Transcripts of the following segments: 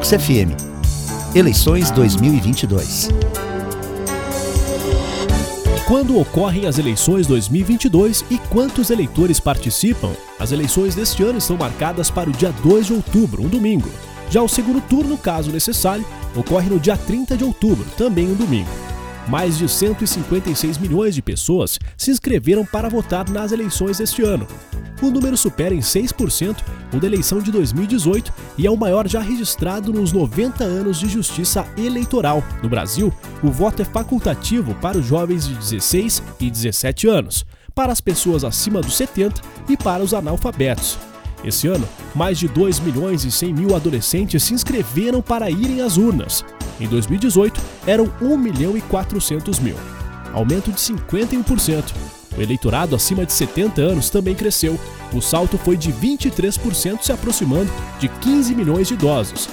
Ux FM. Eleições 2022. Quando ocorrem as eleições 2022 e quantos eleitores participam? As eleições deste ano estão marcadas para o dia 2 de outubro, um domingo. Já o segundo turno, caso necessário, ocorre no dia 30 de outubro, também um domingo. Mais de 156 milhões de pessoas se inscreveram para votar nas eleições deste ano. O número supera em 6% o da eleição de 2018 e é o maior já registrado nos 90 anos de justiça eleitoral. No Brasil, o voto é facultativo para os jovens de 16 e 17 anos, para as pessoas acima dos 70 e para os analfabetos. Esse ano, mais de 2 milhões e 100 mil adolescentes se inscreveram para irem às urnas. Em 2018, eram 1 milhão e 400 mil, aumento de 51%. O eleitorado acima de 70 anos também cresceu. O salto foi de 23%, se aproximando de 15 milhões de idosos.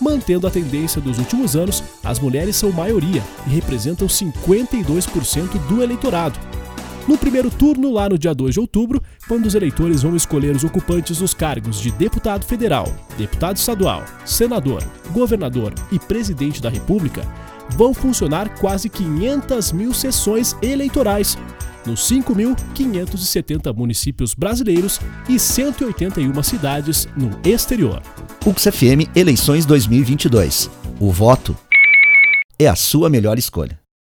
Mantendo a tendência dos últimos anos, as mulheres são maioria e representam 52% do eleitorado. No primeiro turno, lá no dia 2 de outubro, quando os eleitores vão escolher os ocupantes dos cargos de deputado federal, deputado estadual, senador, governador e presidente da República, vão funcionar quase 500 mil sessões eleitorais nos 5.570 municípios brasileiros e 181 cidades no exterior. Ux FM Eleições 2022. O voto é a sua melhor escolha.